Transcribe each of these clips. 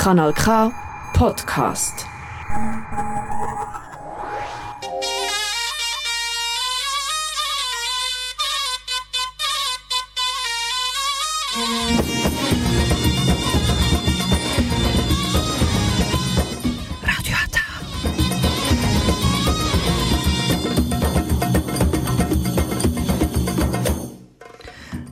Kanal K Podcast.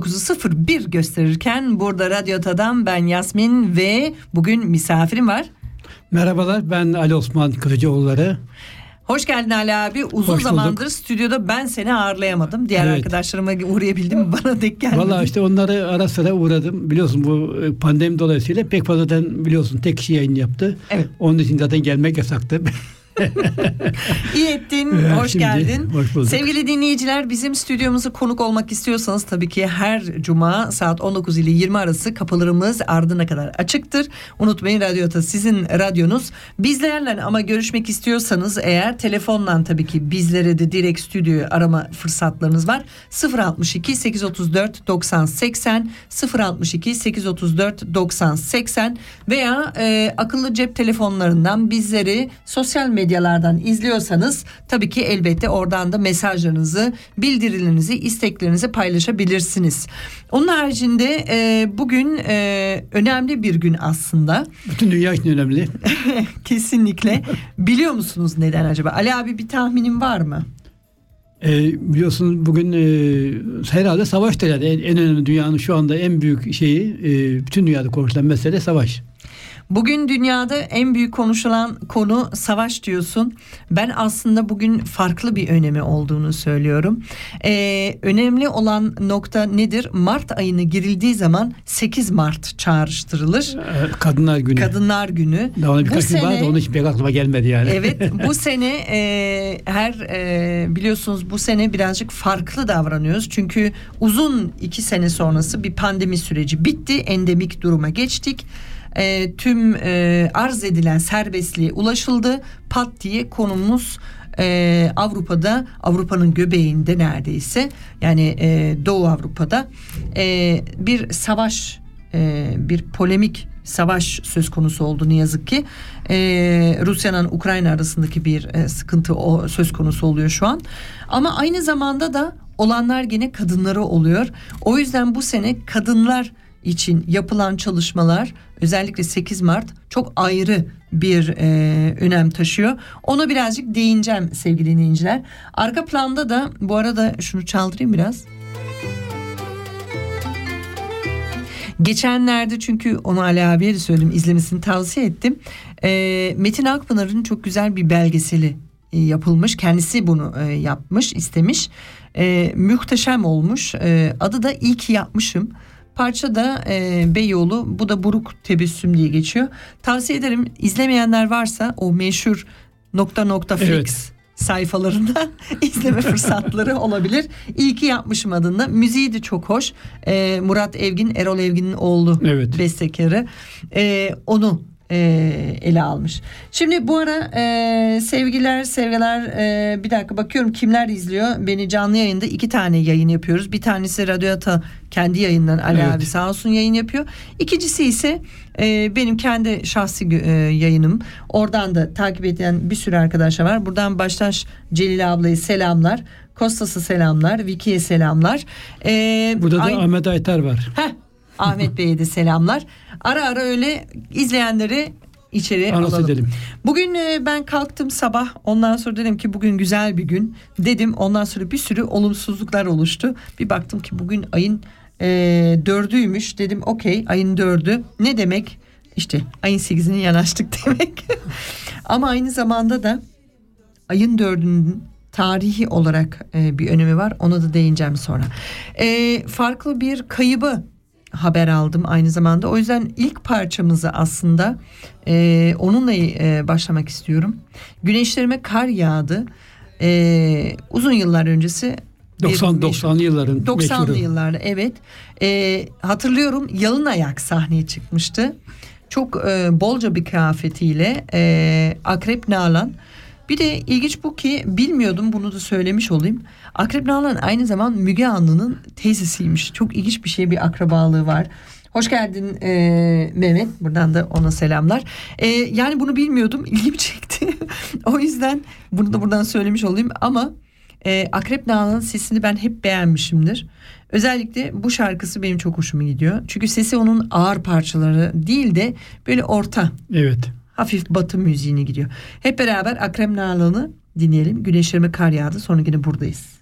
19.01 gösterirken burada Radyo Tada'dan ben Yasmin ve bugün misafirim var. Merhabalar ben Ali Osman Kılıcıoğulları. Hoş geldin Ali abi. Uzun Hoş zamandır bulduk. stüdyoda ben seni ağırlayamadım. Diğer Evet. arkadaşlarıma uğrayabildim bana denk gelmedi. Valla işte onları ara sıra uğradım. Biliyorsun bu e, pandemi dolayısıyla pek fazladan biliyorsun tek kişi yayın yaptı. Evet. Onun için zaten gelmek yasaktı. İyi ettin. Ya, Hoş şimdi, geldin. hoş bulduk. Sevgili dinleyiciler bizim stüdyomuza konuk olmak istiyorsanız tabii ki her cuma saat 19 ile 20 arası kapılarımız ardına kadar açıktır. Unutmayın Radyo Ata sizin radyonuz. Bizlerle ama görüşmek istiyorsanız eğer telefonla tabii ki bizlere de direkt stüdyoyu arama fırsatlarınız var. 062 834 90 80 062 834 90 80 veya e, akıllı cep telefonlarından bizleri sosyal medyalardan izliyorsanız tabii ki elbette oradan da mesajlarınızı, bildirilerinizi, isteklerinizi paylaşabilirsiniz. Onun haricinde e, bugün e, önemli bir gün aslında. Bütün dünya için önemli. Kesinlikle. Biliyor musunuz neden acaba? Ali abi bir tahminin var mı? E, biliyorsunuz bugün e, herhalde savaş derler. En, en önemli dünyanın şu anda en büyük şeyi e, bütün dünyada konuşulan mesele savaş. Bugün dünyada en büyük konuşulan konu savaş diyorsun. Ben aslında bugün farklı bir önemi olduğunu söylüyorum. Ee, önemli olan nokta nedir? Mart ayına girildiği zaman 8 Mart çağrıştırılır. Kadınlar günü. Kadınlar Günü. Daha ona Bu birkaç gün vardı onun için pek aklıma gelmedi yani. Evet bu sene e, her e, biliyorsunuz bu sene birazcık farklı davranıyoruz. Çünkü uzun iki sene sonrası bir pandemi süreci bitti. Endemik duruma geçtik. E, tüm e, arz edilen serbestliğe ulaşıldı. Pat diye konumuz e, Avrupa'da Avrupa'nın göbeğinde neredeyse yani e, Doğu Avrupa'da e, bir savaş e, bir polemik savaş söz konusu oldu ne yazık ki. E, Rusya'nın Ukrayna arasındaki bir e, sıkıntı o söz konusu oluyor şu an. Ama aynı zamanda da olanlar gene kadınları oluyor. O yüzden bu sene kadınlar için yapılan çalışmalar özellikle 8 Mart çok ayrı bir e, önem taşıyor. Ona birazcık değineceğim sevgili dinleyiciler. Arka planda da bu arada şunu çaldırayım biraz. Geçenlerde çünkü onu Ali abiye de söyledim izlemesini tavsiye ettim. Ee, Metin Akpınar'ın çok güzel bir belgeseli e, yapılmış. Kendisi bunu e, yapmış, istemiş. E, muhteşem olmuş. E, adı da İyi ki yapmışım. Parça da e, Beyoğlu. Bu da Buruk Tebessüm diye geçiyor. Tavsiye ederim. İzlemeyenler varsa o meşhur nokta nokta Evet. sayfalarında izleme fırsatları olabilir. İyi ki yapmışım adında. Müziği de çok hoş. Ee, Murat Evgin, Erol Evgin'in oğlu Evet. bestekarı. Ee, onu e, ele almış. Şimdi bu ara e, sevgiler sevgiler e, bir dakika bakıyorum kimler izliyor. Beni canlı yayında iki tane yayın yapıyoruz. Bir tanesi Radyo Ata kendi yayından Ali Evet. abi sağ olsun yayın yapıyor. İkincisi ise e, benim kendi şahsi e, yayınım. Oradan da takip eden bir sürü arkadaşlar var. Buradan baştaş Celil ablayı selamlar. Kostas'a selamlar. Vicky'ye selamlar. E, Burada da aynı- Ahmet Aytar var. Heh, Ahmet Bey'e de selamlar. Ara ara öyle izleyenleri içeri Anons alalım. edelim. Bugün e, ben kalktım sabah ondan sonra dedim ki bugün güzel bir gün dedim ondan sonra bir sürü olumsuzluklar oluştu. Bir baktım ki bugün ayın e, dördüymüş dedim okey ayın dördü ne demek işte ayın sekizine yanaştık demek. Ama aynı zamanda da ayın dördünün tarihi olarak e, bir önemi var. Ona da değineceğim sonra. E, farklı bir kaybı haber aldım aynı zamanda. O yüzden ilk parçamızı aslında e, onunla e, başlamak istiyorum. Güneşlerime kar yağdı. E, uzun yıllar öncesi 90 90'lı yılların 90'lı meşhuru. yıllarda evet. E, hatırlıyorum yalın ayak sahneye çıkmıştı. Çok e, bolca bir kıyafetiyle e, Akrep Nalan. Bir de ilginç bu ki bilmiyordum bunu da söylemiş olayım. Akrep Nalan aynı zaman Müge Anlı'nın teyzesiymiş. Çok ilginç bir şey bir akrabalığı var. Hoş geldin e, Mehmet. Buradan da ona selamlar. E, yani bunu bilmiyordum. ilgimi çekti. o yüzden bunu da buradan söylemiş olayım. Ama e, Akrep Nalan'ın sesini ben hep beğenmişimdir. Özellikle bu şarkısı benim çok hoşuma gidiyor. Çünkü sesi onun ağır parçaları değil de böyle orta Evet. Hafif batı müziğine gidiyor. Hep beraber Akrep Nalan'ı dinleyelim. Güneşlerime kar yağdı sonra yine buradayız.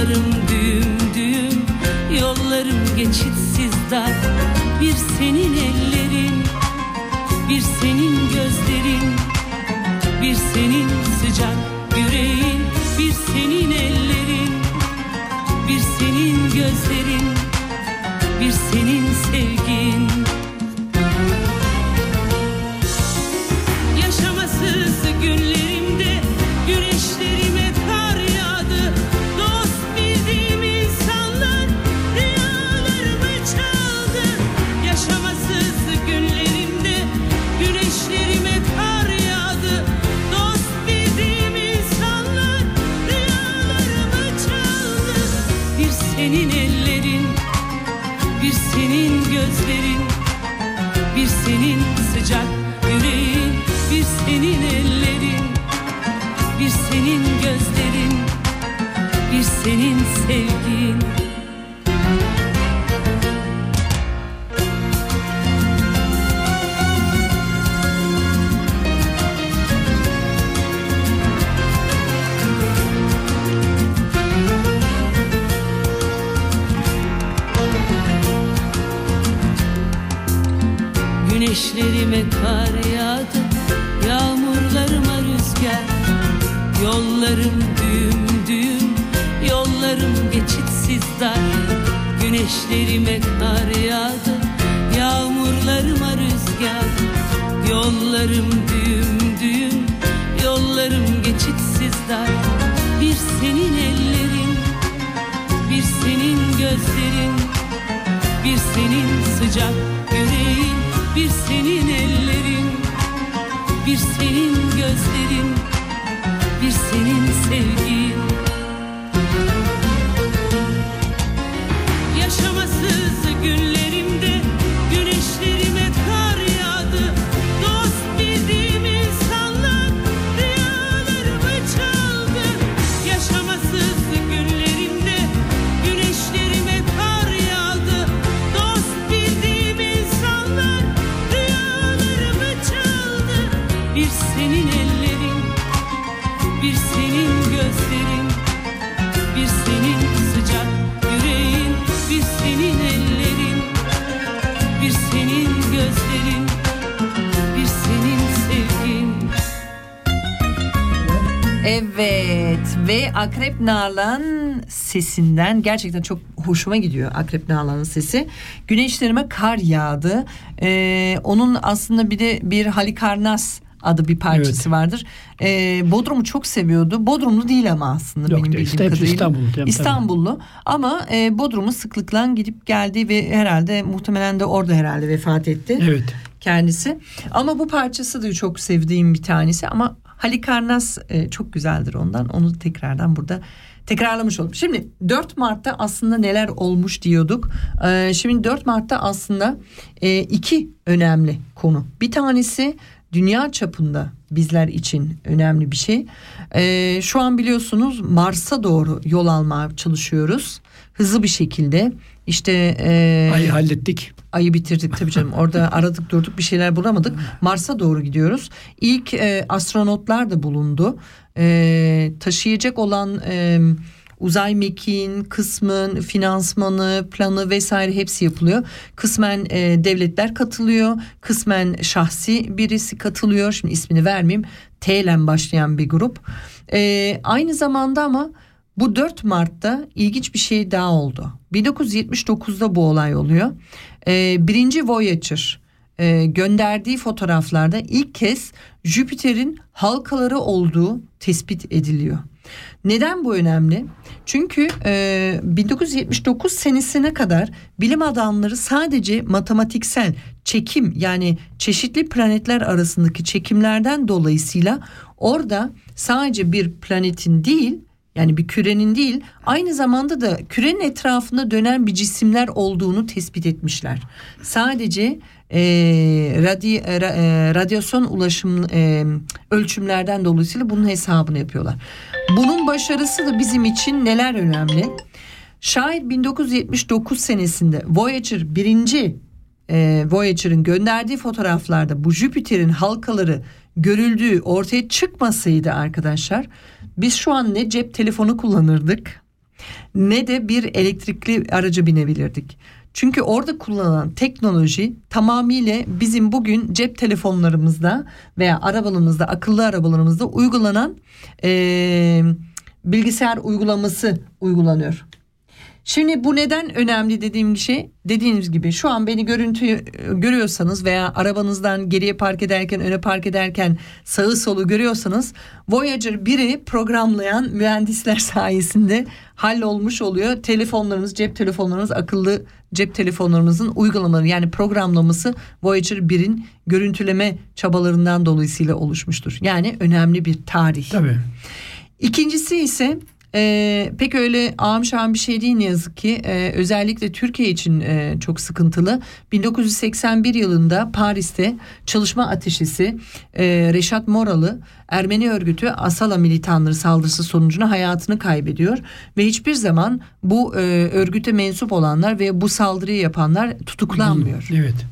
Yollarım düğüm düğüm Yollarım geçitsiz dar. Bir senin ellerin Bir senin gözlerin bir senin senin sevgin. Sesinden gerçekten çok hoşuma gidiyor Akrep Nalan'ın sesi. Güneşlerime kar yağdı. Ee, onun aslında bir de bir Halikarnas adı bir parçası Evet. vardır. Ee, Bodrum'u çok seviyordu. Bodrumlu değil ama aslında Yok, benim değil. bildiğim Hepsi kadarıyla. İstanbullu, tabii. İstanbullu ama e, Bodrum'u sıklıkla gidip geldi ve herhalde muhtemelen de orada herhalde vefat etti Evet. kendisi. Ama bu parçası da çok sevdiğim bir tanesi ama Halikarnas e, çok güzeldir ondan. Onu tekrardan burada tekrarlamış oldum. Şimdi 4 Mart'ta aslında neler olmuş diyorduk. E, şimdi 4 Mart'ta aslında e, iki önemli konu. Bir tanesi dünya çapında bizler için önemli bir şey. Ee, şu an biliyorsunuz Mars'a doğru yol almaya çalışıyoruz. Hızlı bir şekilde. İşte e, Ayı hallettik. ayı bitirdik tabii canım. Orada aradık durduk bir şeyler bulamadık. Mars'a doğru gidiyoruz. İlk e, astronotlar da bulundu. E, taşıyacak olan e, uzay mekiğin kısmın finansmanı, planı vesaire hepsi yapılıyor. Kısmen e, devletler katılıyor. Kısmen şahsi birisi katılıyor. Şimdi ismini vermeyeyim. T ile başlayan bir grup. E, aynı zamanda ama bu 4 Mart'ta ilginç bir şey daha oldu. 1979'da bu olay oluyor. Ee, birinci Voyager e, gönderdiği fotoğraflarda ilk kez Jüpiter'in halkaları olduğu tespit ediliyor. Neden bu önemli? Çünkü e, 1979 senesine kadar bilim adamları sadece matematiksel çekim yani çeşitli planetler arasındaki çekimlerden dolayısıyla orada sadece bir planetin değil yani bir kürenin değil aynı zamanda da kürenin etrafında dönen bir cisimler olduğunu tespit etmişler. Sadece e, radi, ra- e, radyasyon ulaşım e, ölçümlerden dolayısıyla bunun hesabını yapıyorlar. Bunun başarısı da bizim için neler önemli? Şayet 1979 senesinde Voyager birinci e, Voyager'ın gönderdiği fotoğraflarda bu Jüpiter'in halkaları görüldüğü ortaya çıkmasaydı arkadaşlar biz şu an ne cep telefonu kullanırdık ne de bir elektrikli araca binebilirdik. Çünkü orada kullanılan teknoloji tamamıyla bizim bugün cep telefonlarımızda veya arabalarımızda, akıllı arabalarımızda uygulanan eee, bilgisayar uygulaması uygulanıyor. Şimdi bu neden önemli dediğim şey dediğiniz gibi şu an beni görüntü görüyorsanız veya arabanızdan geriye park ederken öne park ederken sağı solu görüyorsanız Voyager 1'i programlayan mühendisler sayesinde hallolmuş oluyor. Telefonlarınız, cep telefonlarınız, akıllı cep telefonlarımızın uygulamaları yani programlaması Voyager 1'in görüntüleme çabalarından dolayısıyla oluşmuştur. Yani önemli bir tarih. Tabii. İkincisi ise e, pek öyle ağam şahım bir şey değil ne yazık ki. E, özellikle Türkiye için e, çok sıkıntılı. 1981 yılında Paris'te çalışma ateşisi e, Reşat Moralı Ermeni örgütü Asala militanları saldırısı sonucunda hayatını kaybediyor. Ve hiçbir zaman bu e, örgüte mensup olanlar ve bu saldırıyı yapanlar tutuklanmıyor. Evet.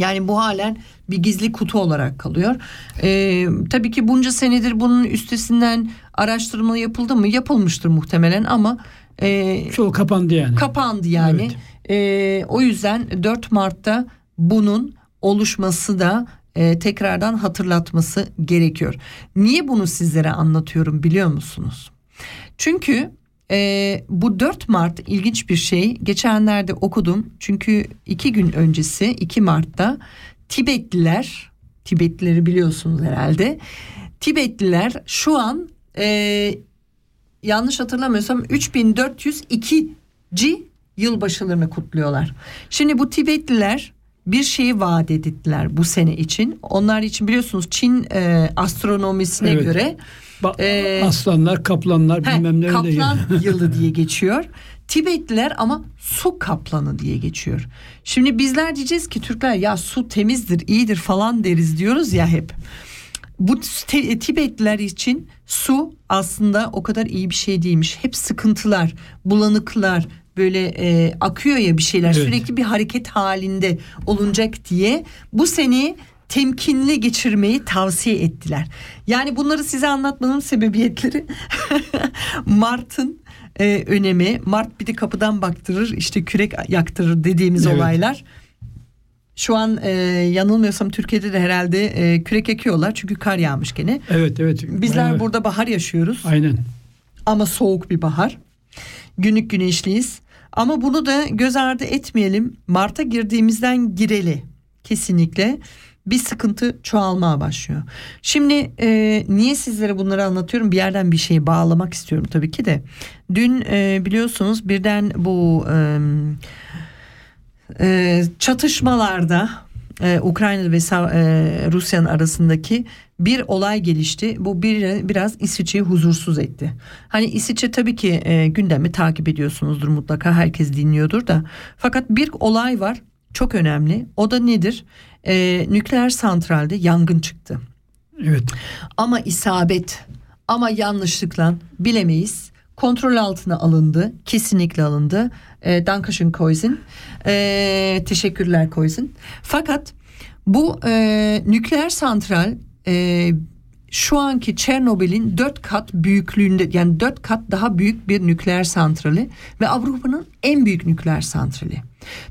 Yani bu halen bir gizli kutu olarak kalıyor. Ee, tabii ki bunca senedir bunun üstesinden araştırma yapıldı mı? Yapılmıştır muhtemelen ama e, Çoğu kapandı yani. kapandı yani. Ee, o yüzden 4 Mart'ta bunun oluşması da e, tekrardan hatırlatması gerekiyor. Niye bunu sizlere anlatıyorum biliyor musunuz? Çünkü e, bu 4 Mart ilginç bir şey. Geçenlerde okudum. Çünkü iki gün öncesi 2 Mart'ta Tibetliler, Tibetlileri biliyorsunuz herhalde. Tibetliler şu an e, yanlış hatırlamıyorsam 3402. yılbaşılarını kutluyorlar. Şimdi bu Tibetliler bir şeyi vaat ettiler bu sene için. Onlar için biliyorsunuz Çin e, astronomisine Evet. göre Ba- Ee, aslanlar, kaplanlar He, bilmem ne kaplan yılı diye geçiyor. Tibetliler ama su kaplanı diye geçiyor. Şimdi bizler diyeceğiz ki Türkler ya su temizdir, iyidir falan deriz diyoruz ya hep. Bu Tibetliler için su aslında o kadar iyi bir şey değilmiş. Hep sıkıntılar, bulanıklar, böyle e, akıyor ya bir şeyler Evet. sürekli bir hareket halinde olunacak diye bu seneyi temkinli geçirmeyi tavsiye ettiler. Yani bunları size anlatmanın sebebiyetleri Mart'ın e, önemi. Mart bir de kapıdan baktırır işte kürek yaktırır dediğimiz Evet. olaylar. Şu an e, yanılmıyorsam Türkiye'de de herhalde e, kürek ekiyorlar çünkü kar yağmış gene. Evet evet. Bizler Bayağı- burada bahar yaşıyoruz Aynen. ama soğuk bir bahar. Günlük güneşliyiz. Ama bunu da göz ardı etmeyelim. Mart'a girdiğimizden gireli kesinlikle bir sıkıntı çoğalmaya başlıyor. Şimdi e, niye sizlere bunları anlatıyorum? Bir yerden bir şeyi bağlamak istiyorum tabii ki de. Dün e, biliyorsunuz birden bu e, e, çatışmalarda e, Ukrayna ve e, Rusya'nın arasındaki bir olay gelişti. Bu bir, biraz İsviçre'yi huzursuz etti. Hani İsviçre tabii ki e, gündemi takip ediyorsunuzdur mutlaka herkes dinliyordur da. Fakat bir olay var. çok önemli. O da nedir? Ee, nükleer santralde yangın çıktı. Evet. Ama isabet ama yanlışlıkla bilemeyiz. Kontrol altına alındı. Kesinlikle alındı. E, Dankeschön Koizin. E, teşekkürler Koizin. Fakat bu e, nükleer santral e, şu anki Çernobil'in dört kat büyüklüğünde yani dört kat daha büyük bir nükleer santrali ve Avrupa'nın en büyük nükleer santrali.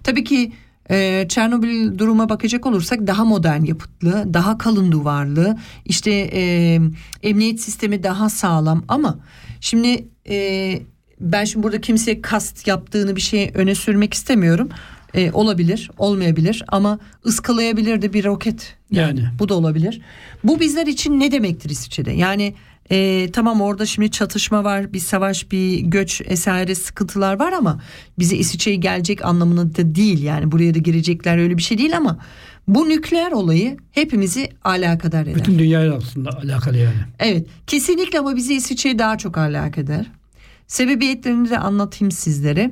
Tabii ki ee, Çernobil duruma bakacak olursak daha modern yapıtlı, daha kalın duvarlı, işte e, emniyet sistemi daha sağlam ama şimdi e, ben şimdi burada kimseye kast yaptığını bir şey öne sürmek istemiyorum. E, olabilir, olmayabilir ama ıskalayabilir de bir roket. Yani. Bu da olabilir. Bu bizler için ne demektir İsviçre'de? Yani e, tamam orada şimdi çatışma var, bir savaş, bir göç vesaire sıkıntılar var ama bize İsviçre'ye gelecek anlamında da değil. Yani buraya da girecekler öyle bir şey değil ama bu nükleer olayı hepimizi alakadar eder. Bütün dünyayla aslında alakalı yani. Evet kesinlikle ama bizi İsviçre'ye daha çok alakadar. Sebebiyetlerini de anlatayım sizlere.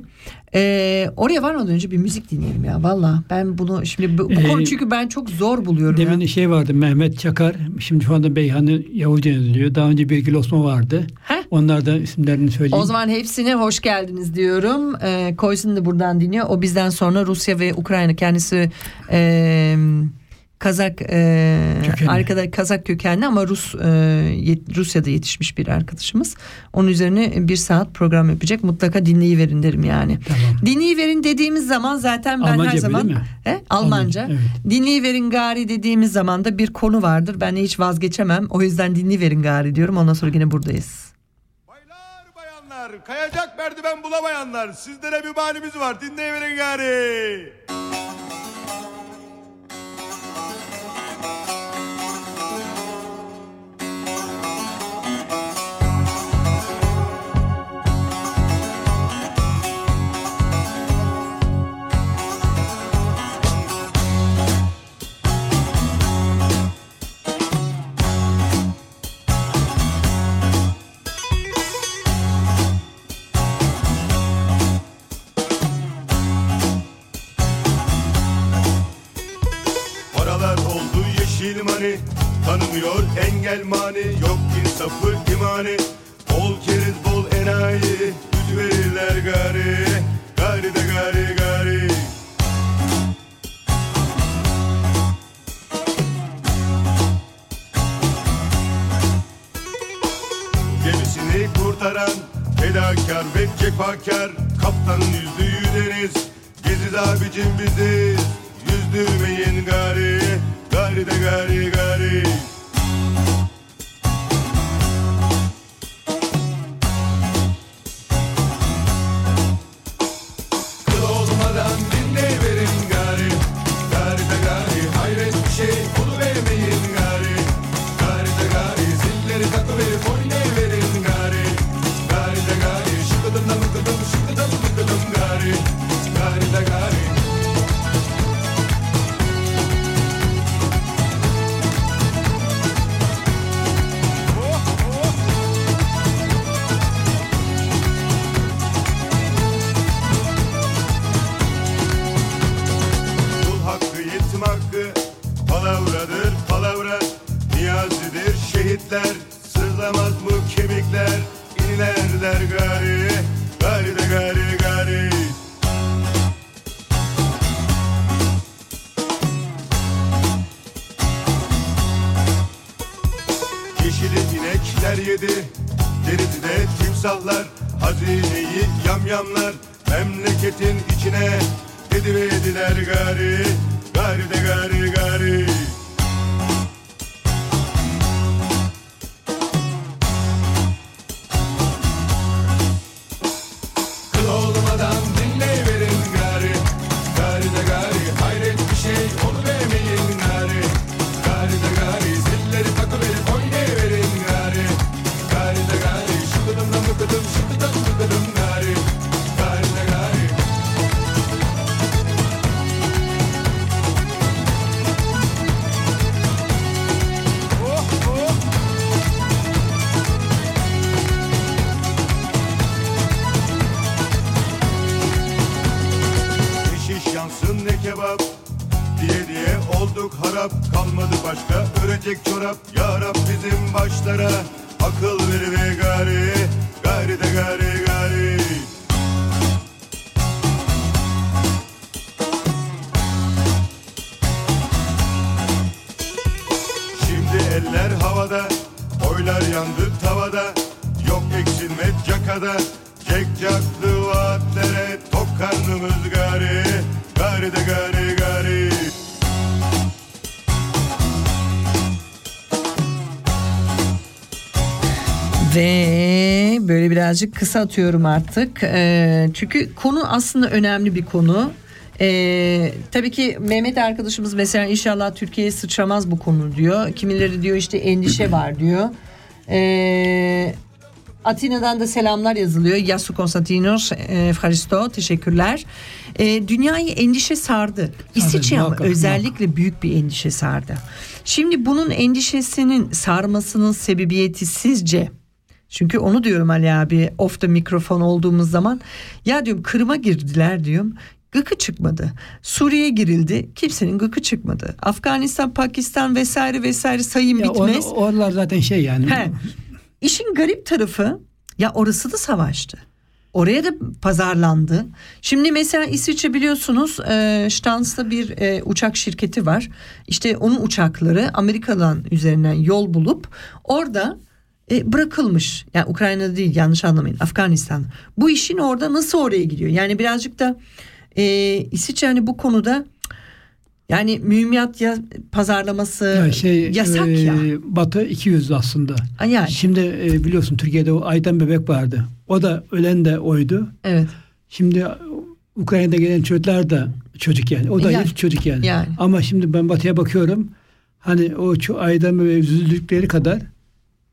Ee, oraya varmadan önce bir müzik dinleyelim ya valla. Ben bunu şimdi bu, bu Ee, konu çünkü ben çok zor buluyorum Demin ya. şey vardı Mehmet Çakar. Şimdi şu anda Beyhan'ı Yavuzca yazılıyor. Daha önce Birgül Osman vardı. Heh. Onlardan isimlerini söyleyeyim. O zaman hepsine hoş geldiniz diyorum. Ee, Koysun da buradan dinliyor. O bizden sonra Rusya ve Ukrayna kendisi e, Kazak e, Kökenli. arkada Kazak kökenli ama Rus e, yet- Rusya'da yetişmiş bir arkadaşımız. Onun üzerine bir saat program yapacak. Mutlaka dinleyiverin derim yani. Tamam. Dinleyiverin dediğimiz zaman zaten ben Almanca her zaman? He? Almanca. Almanca, evet. Dinleyiverin gari dediğimiz zaman da bir konu vardır. Ben hiç vazgeçemem. O yüzden dinleyiverin gari diyorum. Ondan sonra yine buradayız. Baylar bayanlar, kayacak merdiven bulamayanlar, sizlere bir manimiz var, dinleyiverin gari. Timsahlar Hazineyi yamyamlar Memleketin içine Edivediler gari Gari de gari gari birazcık kısa atıyorum artık. Ee, çünkü konu aslında önemli bir konu. Ee, tabii ki Mehmet arkadaşımız mesela inşallah Türkiye'ye sıçramaz bu konu diyor. Kimileri diyor işte endişe var diyor. Ee, Atina'dan da selamlar yazılıyor. Yasu Konstantinos, e, Efharisto, teşekkürler. E, dünyayı endişe sardı. İsviçre ama özellikle büyük bir endişe sardı. Şimdi bunun endişesinin sarmasının sebebiyeti sizce? Çünkü onu diyorum Ali abi off the mikrofon olduğumuz zaman ya diyorum Kırım'a girdiler diyorum. Gıkı çıkmadı. Suriye girildi. Kimsenin gıkı çıkmadı. Afganistan, Pakistan vesaire vesaire sayım Ya bitmez. or- oralar zaten şey yani. He. İşin garip tarafı ya orası da savaştı. Oraya da pazarlandı. Şimdi mesela İsviçre biliyorsunuz e, Stans'ta bir e, uçak şirketi var. İşte onun uçakları Amerika'dan üzerinden yol bulup orada e, bırakılmış. Yani Ukrayna'da değil yanlış anlamayın Afganistan. Bu işin orada nasıl oraya gidiyor? Yani birazcık da e, İsviçre hani bu konuda yani mühimmat ya pazarlaması Ya şey, yasak e, ya. Batı 200 aslında. Yani. Şimdi e, biliyorsun Türkiye'de o Aydan bebek vardı. O da ölen de oydu. Evet. Şimdi Ukrayna'da gelen çocuklar da çocuk yani. O da Yani. çocuk yani. Yani. Ama şimdi ben Batı'ya bakıyorum. Hani o ço- Aydan bebeğe üzüldükleri kadar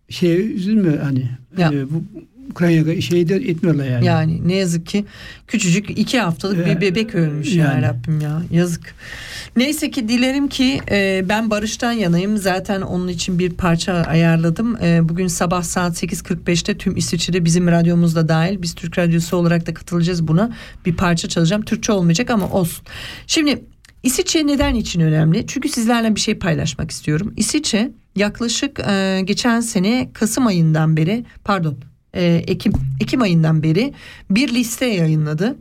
şeye üzülmüyor hani. Ya. E, bu Ukrayna'ya şey de etmiyorlar yani. Yani ne yazık ki küçücük iki haftalık bir Ya, bebek ölmüş ya yani. Rabbim ya yazık. Neyse ki dilerim ki e, ben barıştan yanayım. Zaten onun için bir parça ayarladım. E, bugün sabah saat 8.45'te tüm İsviçre'de bizim radyomuzda dahil. Biz Türk Radyosu olarak da katılacağız buna. Bir parça çalacağım. Türkçe olmayacak ama olsun. Şimdi İsviçre neden için önemli? Çünkü sizlerle bir şey paylaşmak istiyorum. İsviçre yaklaşık e, geçen sene Kasım ayından beri pardon e, Ekim Ekim ayından beri bir liste yayınladı.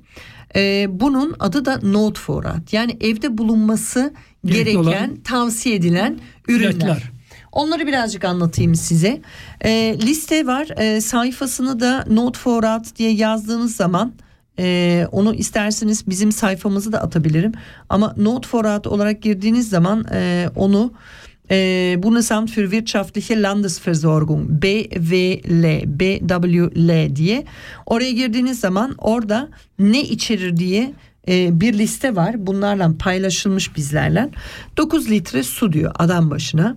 E, bunun adı da Note Forat. Yani evde bulunması Gerekli gereken, olan tavsiye edilen ürünler. ilaçlar. Onları birazcık anlatayım size. E, liste var. E, sayfasını da Note Forat diye yazdığınız zaman e, onu isterseniz bizim sayfamızı da atabilirim. Ama Note Forat olarak girdiğiniz zaman e, onu e, Bundesamt für Wirtschaftliche Landesversorgung BWL BWL diye oraya girdiğiniz zaman orada ne içerir diye e, bir liste var. Bunlarla paylaşılmış bizlerle. 9 litre su diyor adam başına.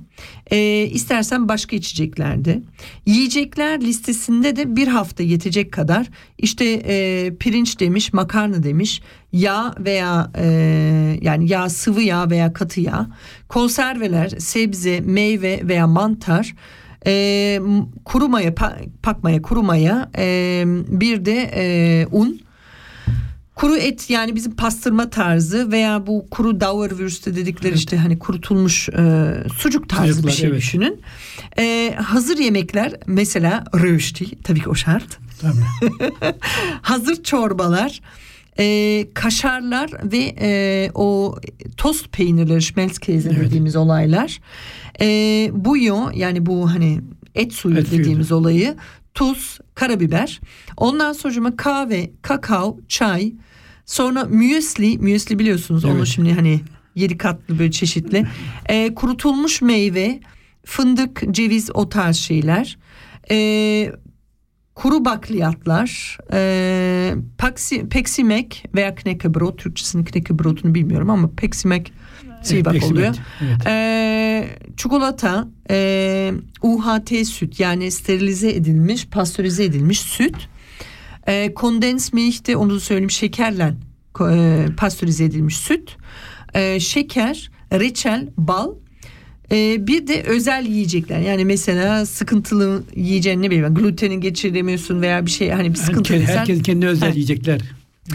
E, istersen başka içeceklerde. Yiyecekler listesinde de bir hafta yetecek kadar işte e, pirinç demiş, makarna demiş, yağ veya e, yani yağ sıvı yağ veya katı yağ, konserveler, sebze, meyve veya mantar, e, kuru maya, pa- pakmaya, kuru maya, e, bir de e, un. Kuru et yani bizim pastırma tarzı veya bu kuru Dauerwürste dedikleri işte hani kurutulmuş e, sucuk tarzı Sucuklar, bir şey evet. düşünün. E, hazır yemekler mesela rösti tabii ki o şart. Tabii. hazır çorbalar, e, kaşarlar ve e, o tost peynirleri, schmelzkäse Evet. dediğimiz olaylar. E, bouillon yani bu hani et suyu Et dediğimiz olayı, tuz, karabiber. Ondan sonra kahve, kakao, çay. Sonra müesli, müesli biliyorsunuz onu Evet. şimdi hani yedi katlı böyle çeşitli. E, kurutulmuş meyve, fındık, ceviz o tarz şeyler. E, kuru bakliyatlar, e, paksi, peksimek veya knekkebrot, Türkçesinin knekkebrot'unu bilmiyorum ama peksimek sivak Peksimet, oluyor. evet. E, çikolata, e, UHT süt yani sterilize edilmiş, pastörize edilmiş süt. E, kondens milk de onu söyleyeyim şekerle e, pastörize edilmiş süt. E, şeker, reçel, bal. E, bir de özel yiyecekler yani mesela sıkıntılı yiyeceğin ne bileyim glutenin geçiremiyorsun veya bir şey hani bir sıkıntı Herkes, herkes kendi özel Ha. yiyecekler.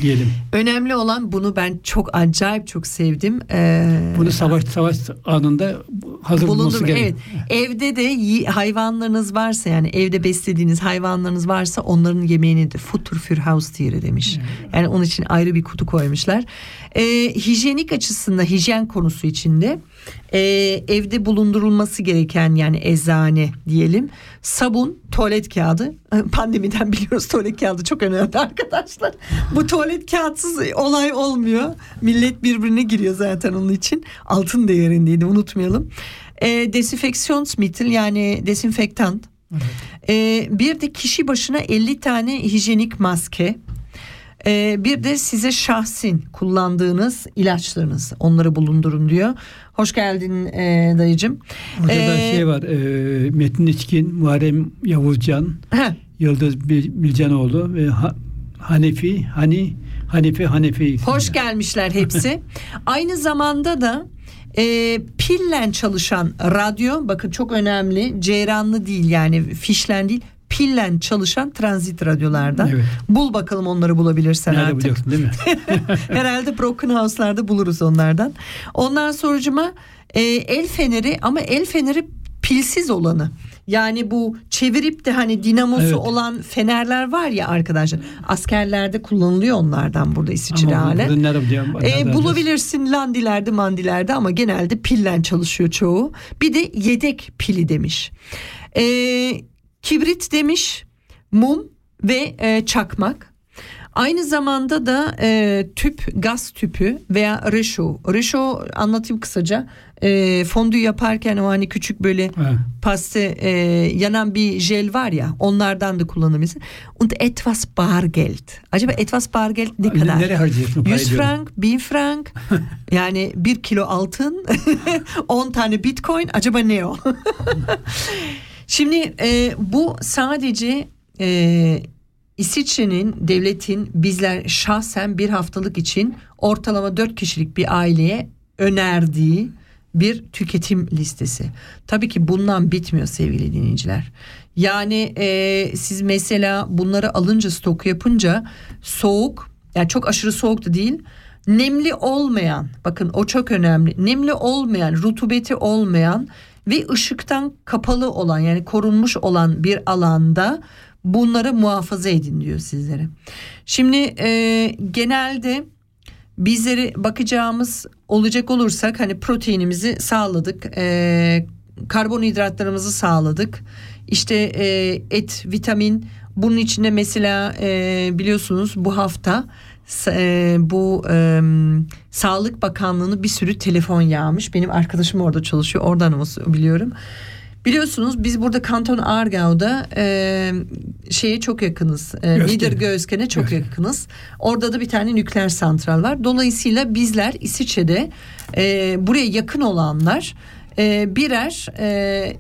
Diyelim. Önemli olan bunu ben çok acayip çok sevdim. Ee, Bunu savaş savaş anında hazır bulundurma. Evet. gerekiyor. Evde de hayvanlarınız varsa yani evde beslediğiniz hayvanlarınız varsa onların yemeğini de Futter für Haustiere demiş. Yani onun için ayrı bir kutu koymuşlar. Ee, hijyenik açısından hijyen konusu içinde e, evde bulundurulması gereken yani eczane diyelim sabun tuvalet kağıdı. Pandemiden biliyoruz tuvalet kağıdı çok önemli arkadaşlar. Bu tuvalet kağıtsız olay olmuyor. Millet birbirine giriyor zaten onun için. Altın değerindeydi unutmayalım. E, desinfeksiyonsmittel yani desinfektan e, bir de kişi başına 50 tane hijyenik maske. Ee, bir de size şahsin kullandığınız ilaçlarınız. Onları bulundurun diyor. Hoş geldin e, dayıcım. Orada da Ee, şey var. E, Metin İçkin, Muharrem Yavuzcan, heh, Yıldız Bil- Bilcanoğlu ve Ha- Hanefi, Hani Hanefi Hanefi. hoş gelmişler hepsi. Aynı zamanda da e, pillen çalışan radyo bakın çok önemli ceyranlı değil yani fişlen değil pillen çalışan transit radyolardan. Evet. Bul bakalım onları bulabilirsen Nerede artık. biliyorsun değil mi? Herhalde Broken House'larda buluruz onlardan. Ondan sonucuma e, el feneri ama el feneri pilsiz olanı. Yani bu çevirip de hani dinamosu Evet. olan fenerler var ya arkadaşlar. Askerlerde kullanılıyor onlardan burada İsviçre hale. E, bulabilirsin landilerde mandilerde ama genelde pillen çalışıyor çoğu. Bir de yedek pili demiş. E, kibrit demiş, mum ve e, çakmak. Aynı zamanda da e, tüp, gaz tüpü veya reşo. Reşo anlatayım kısaca. E, fondü yaparken o hani küçük böyle Ha. paste e, yanan bir jel var ya onlardan da kullanabilirsin. Und etwas Bargeld. Acaba etwas Bargeld ne kadar? Nereye parayı 100 diyorum. frank, 1000 frank yani 1 kilo altın 10 tane bitcoin acaba ne o? Şimdi e, bu sadece e, İsviçre'nin devletin bizler şahsen bir haftalık için ortalama 4 kişilik bir aileye önerdiği bir tüketim listesi. Tabii ki bundan bitmiyor sevgili dinleyiciler. Yani e, siz mesela bunları alınca stok yapınca soğuk yani çok aşırı soğuk da değil nemli olmayan bakın o çok önemli nemli olmayan rutubeti olmayan ve ışıktan kapalı olan yani korunmuş olan bir alanda bunları muhafaza edin diyor sizlere. Şimdi e, genelde bizleri bakacağımız olacak olursak hani proteinimizi sağladık, e, karbonhidratlarımızı sağladık, işte e, et, vitamin. Bunun içinde mesela e, biliyorsunuz bu hafta e, bu e, Sağlık Bakanlığı'nın bir sürü telefon yağmış. Benim arkadaşım orada çalışıyor, oradan biliyorum. Biliyorsunuz biz burada Kanton Aargau'da e, şeye çok yakınız. E, Gözken. Niedergösken'e çok Gözken. yakınız. Orada da bir tane nükleer santral var. Dolayısıyla bizler İsviçre'de e, buraya yakın olanlar e, birer e,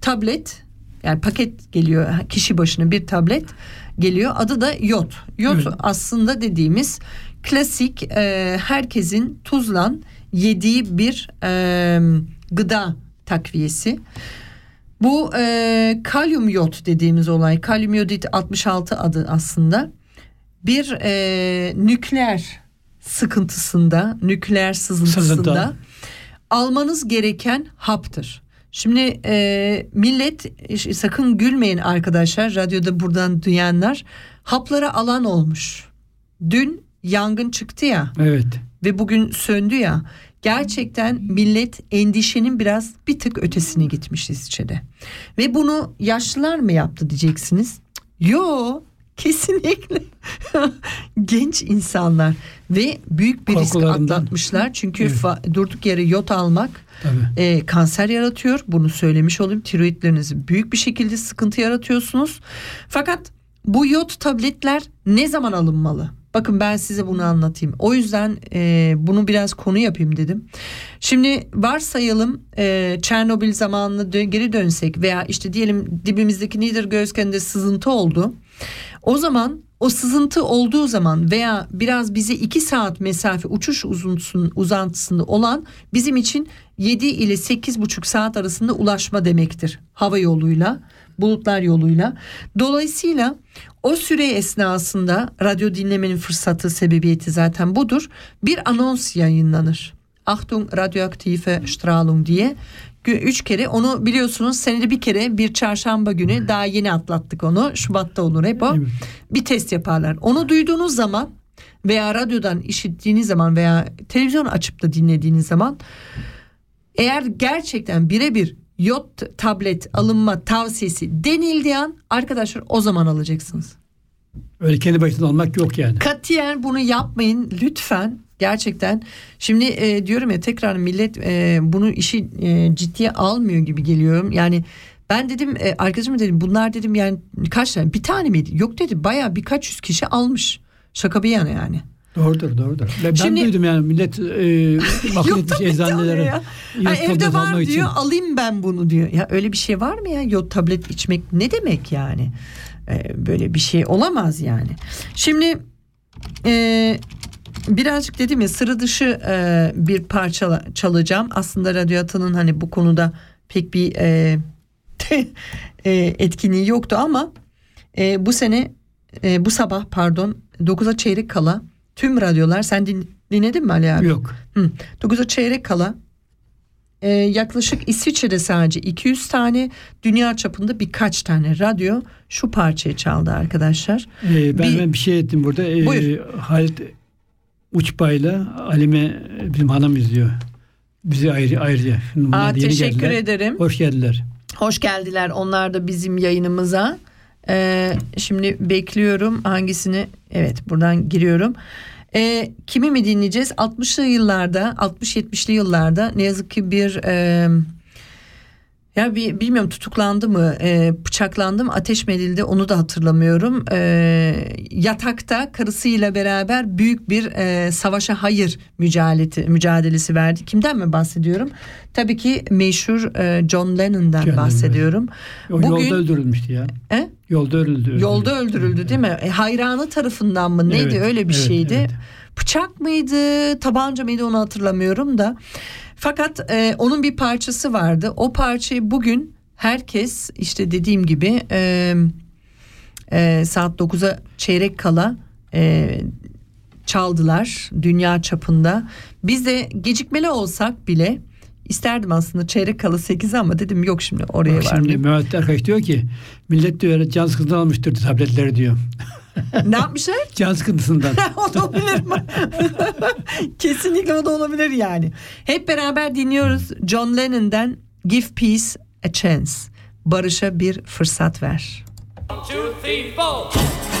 tablet yani paket geliyor kişi başına bir tablet geliyor. Adı da yot. Yot Evet. aslında dediğimiz klasik e, herkesin tuzlan yediği bir e, gıda takviyesi. Bu e, kalyum yot dediğimiz olay, kalyum yodit 66 adı aslında bir e, nükleer sıkıntısında, nükleer sızıntısında Sızıntı. almanız gereken haptır. Şimdi e, millet sakın gülmeyin arkadaşlar radyoda buradan duyanlar hapları alan olmuş. Dün yangın çıktı ya Evet. ve bugün söndü ya gerçekten millet endişenin biraz bir tık ötesine gitmiş İsviçre'de. Ve bunu yaşlılar mı yaptı diyeceksiniz. Yo kesinlikle genç insanlar ve büyük bir risk atlatmışlar. Çünkü Evet. fa- durduk yere yot almak Tabii. e, kanser yaratıyor. Bunu söylemiş olayım. Tiroidlerinizi büyük bir şekilde sıkıntı yaratıyorsunuz. Fakat bu yot tabletler ne zaman alınmalı? Bakın ben size bunu anlatayım. O yüzden e, bunu biraz konu yapayım dedim. Şimdi varsayalım e, Çernobil zamanına dö- geri dönsek veya işte diyelim dibimizdeki Niedergösken'de sızıntı oldu. O zaman o sızıntı olduğu zaman veya biraz bize 2 saat mesafe uçuş uzuntusunun uzantısında olan bizim için 7 ile 8,5 saat arasında ulaşma demektir hava yoluyla. Bulutlar yoluyla. Dolayısıyla o süre esnasında radyo dinlemenin fırsatı sebebiyeti zaten budur. Bir anons yayınlanır. Achtung radyoaktive Strahlung diye üç kere onu biliyorsunuz senede bir kere bir çarşamba günü daha yeni atlattık onu Şubat'ta olur hep o Evet. bir test yaparlar onu duyduğunuz zaman veya radyodan işittiğiniz zaman veya televizyon açıp da dinlediğiniz zaman eğer gerçekten birebir yot tablet alınma tavsiyesi denildiği an arkadaşlar o zaman alacaksınız. Öyle kendi başına olmak yok yani. Katiyen bunu yapmayın lütfen gerçekten. Şimdi e, diyorum ya tekrar millet e, bunu işi e, ciddiye almıyor gibi geliyorum. Yani ben dedim e, arkadaşıma dedim bunlar dedim yani kaç tane bir tane miydi? Yok dedi baya birkaç yüz kişi almış. Şaka bir yana yani. Doğrudur doğrudur. Ben, Şimdi- duydum yani millet e, bakın Yok etmiş tabii eczanelere. Ha, evde var diyor için. alayım ben bunu diyor. Ya öyle bir şey var mı ya? Yod tablet içmek ne demek yani? Ee, böyle bir şey olamaz yani. Şimdi e, birazcık dedim ya sıra dışı e, bir parça çalacağım. Aslında Radyo Atan'ın hani bu konuda pek bir e, e, etkinliği yoktu ama e, bu sene e, bu sabah pardon 9'a çeyrek kala tüm radyolar sen din, dinledin mi Ali abi? Yok. Hı. 9'a çeyrek kala e, yaklaşık İsviçre'de sadece 200 tane dünya çapında birkaç tane radyo şu parçayı çaldı arkadaşlar. E, ben, Bir- ben bir şey ettim burada. E, Buyur. Halit Uçbay'la Alime bizim hanım izliyor. Bizi ayrı, ayrıca. Aa, teşekkür geldiler. ederim. Hoş geldiler. Hoş geldiler onlar da bizim yayınımıza. Ee, şimdi bekliyorum hangisini evet buradan giriyorum. Ee, kimi mi dinleyeceğiz? 60'lı yıllarda 60-70'li yıllarda ne yazık ki bir e, ya bir bilmiyorum tutuklandı mı e, bıçaklandı mı ateş mi edildi onu da hatırlamıyorum. E, yatakta karısıyla beraber büyük bir e, savaşa hayır mücadelesi, mücadelesi verdi. Kimden mi bahsediyorum? Tabii ki meşhur e, John Lennon'dan John Lennon, bahsediyorum. O Bugün- yolda öldürülmüştü ya. E? Yolda öldürüldü. Yolda öldürüldü değil mi? E, hayranı tarafından mı neydi Evet, öyle bir evet, şeydi. evet. Bıçak mıydı, tabanca mıydı onu hatırlamıyorum da. Fakat e, onun bir parçası vardı. O parçayı bugün herkes işte dediğim gibi e, e, saat 9'a çeyrek kala e, çaldılar dünya çapında. Biz de gecikmeli olsak bile isterdim aslında çeyrek kala 8 ama dedim yok şimdi oraya var. şimdi Mehmet Erkaç diyor ki millet diyor can sıkıntısından almıştır tabletleri diyor. ne yapmışlar? Can sıkıntısından. o da olabilir mi? Kesinlikle o da olabilir yani. Hep beraber dinliyoruz John Lennon'dan Give Peace a Chance. Barış'a bir fırsat ver. two, three, four.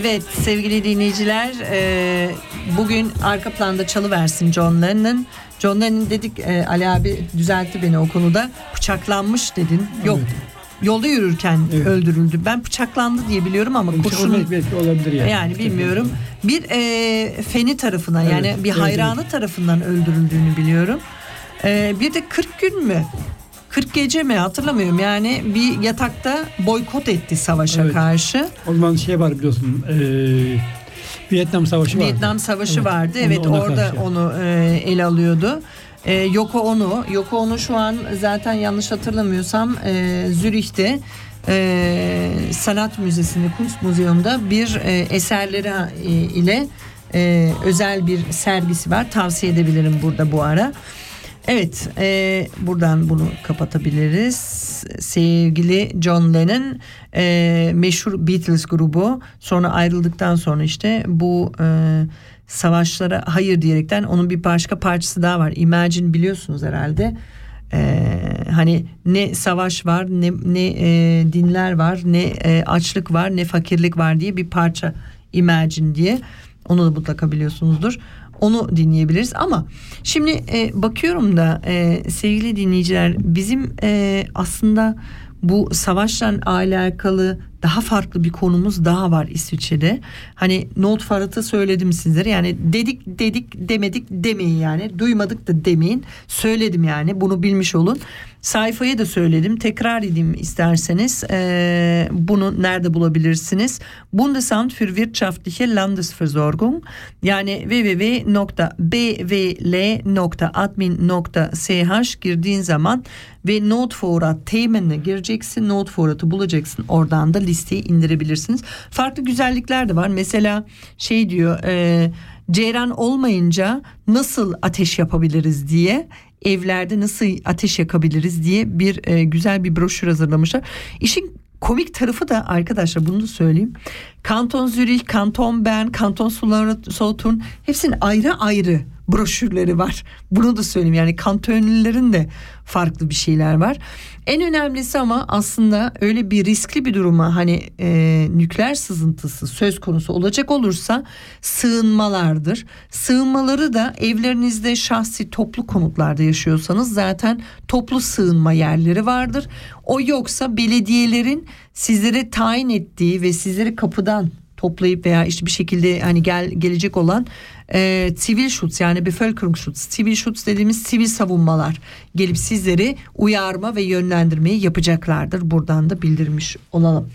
Evet sevgili dinleyiciler e, bugün arka planda çalı versin John Lennon. John Lennon dedik e, Ali abi düzeltti beni o konuda bıçaklanmış dedin. Yok yolda yürürken Evet. öldürüldü. Ben bıçaklandı diye biliyorum ama kurşun Belki, belki olabilir yani. yani bilmiyorum. Bir e, feni tarafından yani Evet, bir evet, hayranı tarafından öldürüldüğünü biliyorum. E, bir de 40 gün mü? 40 gece mi hatırlamıyorum yani bir yatakta boykot etti savaşa Evet. karşı. O zaman şey var biliyorsun. E, Vietnam Savaşı var. Vietnam Savaşı Evet, vardı. onu- Evet ona orada karşı. onu e, ele alıyordu. E, Yoko Ono, Yoko Ono şu an zaten yanlış hatırlamıyorsam e, Zürih'te e, Sanat Müzesi'nde, Kunst Museum'da bir e, eserleri e, ile e, özel bir sergisi var. Tavsiye edebilirim burada bu ara. Evet, e, buradan bunu kapatabiliriz. Sevgili John Lennon, e, meşhur Beatles grubu, sonra ayrıldıktan sonra işte bu e, savaşlara hayır diyerekten onun bir başka parçası daha var. Imagine biliyorsunuz herhalde. E, hani ne savaş var, ne ne e, dinler var, ne e, açlık var, ne fakirlik var diye bir parça Imagine diye. Onu da mutlaka biliyorsunuzdur. Onu dinleyebiliriz. Ama şimdi e, bakıyorum da e, sevgili dinleyiciler bizim e, aslında bu savaşla alakalı daha farklı bir konumuz daha var İsviçre'de. Hani not faratı söyledim sizlere. Yani dedik dedik demedik demeyin yani. Duymadık da demeyin. Söyledim yani. Bunu bilmiş olun. Sayfayı da söyledim tekrar edeyim isterseniz Ee, bunu nerede bulabilirsiniz? Bundesamt für Wirtschaftliche Landesversorgung yani www.bwl.admin.ch girdiğin zaman ve Notforat temenine gireceksin. Notforat'ı bulacaksın. Oradan da listeyi indirebilirsiniz. Farklı güzellikler de var. Mesela şey diyor e, ceyran olmayınca nasıl ateş yapabiliriz diye evlerde nasıl ateş yakabiliriz diye bir e, güzel bir broşür hazırlamışlar. İşin komik tarafı da arkadaşlar bunu da söyleyeyim. Kanton Zürich, Kanton Bern, Kanton Solothurn hepsinin ayrı ayrı broşürleri var. Bunu da söyleyeyim yani kantonlilerin de farklı bir şeyler var. En önemlisi ama aslında öyle bir riskli bir duruma hani e, nükleer sızıntısı söz konusu olacak olursa sığınmalardır. Sığınmaları da evlerinizde şahsi toplu konutlarda yaşıyorsanız zaten toplu sığınma yerleri vardır. O yoksa belediyelerin sizlere tayin ettiği ve sizleri kapıdan toplayıp veya işte bir şekilde hani gel gelecek olan e, sivil şut yani Bevölkerungsschutz, sivil şut dediğimiz sivil savunmalar gelip sizleri uyarma ve yönlendirmeyi yapacaklardır. Buradan da bildirmiş olalım.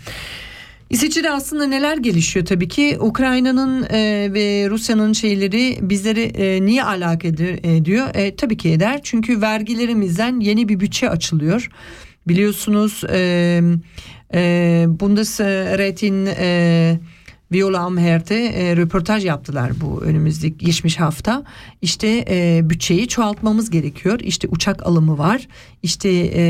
İsviçre'de aslında neler gelişiyor tabii ki Ukrayna'nın e, ve Rusya'nın şeyleri bizleri e, niye alakadar ediyor? E, tabii ki eder çünkü vergilerimizden yeni bir bütçe açılıyor. Biliyorsunuz e, e, Bundesrätin e, Viola Amhert'e e, röportaj yaptılar bu önümüzdeki geçmiş hafta. İşte e, bütçeyi çoğaltmamız gerekiyor. İşte uçak alımı var. İşte e,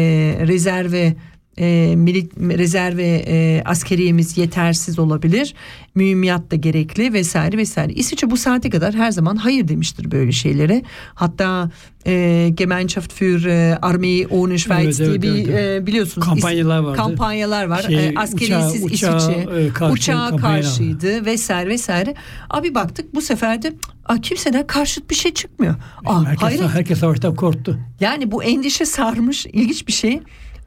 rezerve e, milit, rezerve e, askeriyemiz yetersiz olabilir. Mühimmat da gerekli vesaire vesaire. İsviçre bu saate kadar her zaman hayır demiştir böyle şeylere. Hatta e, Gemeinschaft für e, Armee ohne Schweiz Evet, diye evet, bir evet, e, biliyorsunuz Kampanyalar vardı. Kampanyalar var. Şey, E, askeriyesiz uçağa- uçağa, İsviçre e, karşı uçağa kampanyalar var. karşıydı vesaire vesaire. Abi baktık bu sefer de Aa, kimseden karşıt bir şey çıkmıyor. Aa, herkes, hayret. herkes savaştan korktu. Yani bu endişe sarmış ilginç bir şey.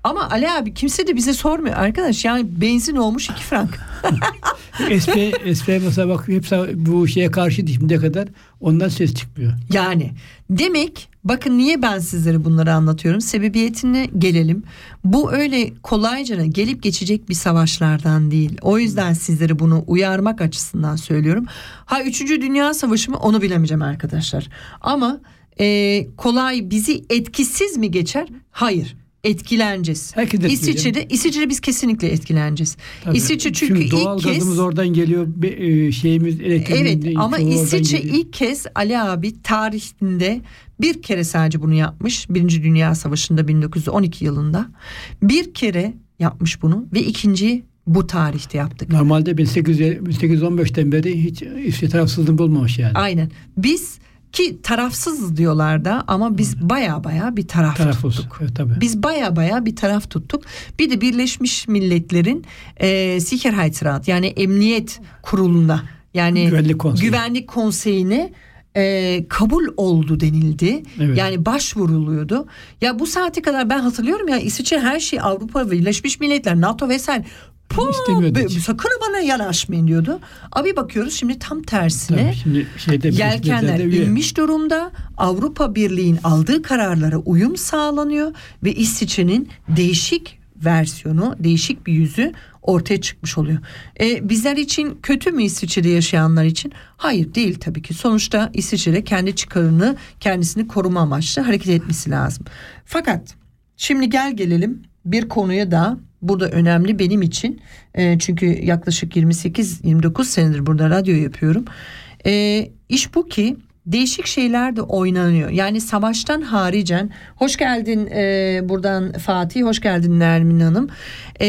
Ama Ali abi kimse de bize sormuyor arkadaş. Yani benzin olmuş iki frank. SP, SP mesela bak hepsi bu şeye karşı şimdiye kadar ondan ses çıkmıyor. Yani demek bakın niye ben sizlere bunları anlatıyorum. Sebebiyetine gelelim. Bu öyle kolayca gelip geçecek bir savaşlardan değil. O yüzden sizlere bunu uyarmak açısından söylüyorum. Ha 3. Dünya Savaşı mı onu bilemeyeceğim arkadaşlar. Ama e, kolay bizi etkisiz mi geçer? Hayır. Etkileneceğiz. Herkes etkileniyor. İsviçre'de, İsviçre'de biz kesinlikle etkileneceğiz. Tabii. İsviçre çünkü, doğal ilk kez gazımız oradan geliyor. e, şeyimiz elektriğimiz Evet ama İsviçre geliyor. ilk kez Ali abi tarihinde bir kere sadece bunu yapmış. Birinci Dünya Savaşı'nda 1912 yılında. Bir kere yapmış bunu ve ikinci bu tarihte yaptık. Normalde 1800 1815'ten beri hiç İsviçre tarafsızlığını bulmamış yani. Aynen. Biz Ki tarafsız diyorlar da ama biz baya baya bir taraf Tarafız. tuttuk. Evet, tabii. Biz baya baya bir taraf tuttuk. Bir de Birleşmiş Milletler'in e, Sicherheitsrat yani Emniyet Kurulu'na yani Güvenlik Konseyi. Güvenlik Konseyi'ne e, kabul oldu denildi. Evet. Yani başvuruluyordu. Ya bu saate kadar ben hatırlıyorum ya İsviçre her şey Avrupa Birleşmiş Milletler, NATO vesaire Be- hiç. sakın bana yanaşmayın diyordu. Abi bakıyoruz şimdi tam tersine Tabii şimdi şeyde Yelkenler inmiş durumda. Avrupa Birliği'nin aldığı kararlara uyum sağlanıyor ve İsviçre'nin değişik versiyonu, değişik bir yüzü ortaya çıkmış oluyor. E, bizler için kötü mü İsviçre'de yaşayanlar için? Hayır değil tabii ki. Sonuçta İsviçre kendi çıkarını, kendisini koruma amaçlı hareket etmesi lazım. Fakat şimdi gel gelelim bir konuya da burada önemli benim için. E, çünkü yaklaşık 28-29 senedir burada radyo yapıyorum. E, iş bu ki değişik şeyler de oynanıyor. Yani savaştan haricen hoş geldin e, buradan Fatih, hoş geldin Nermin Hanım. E,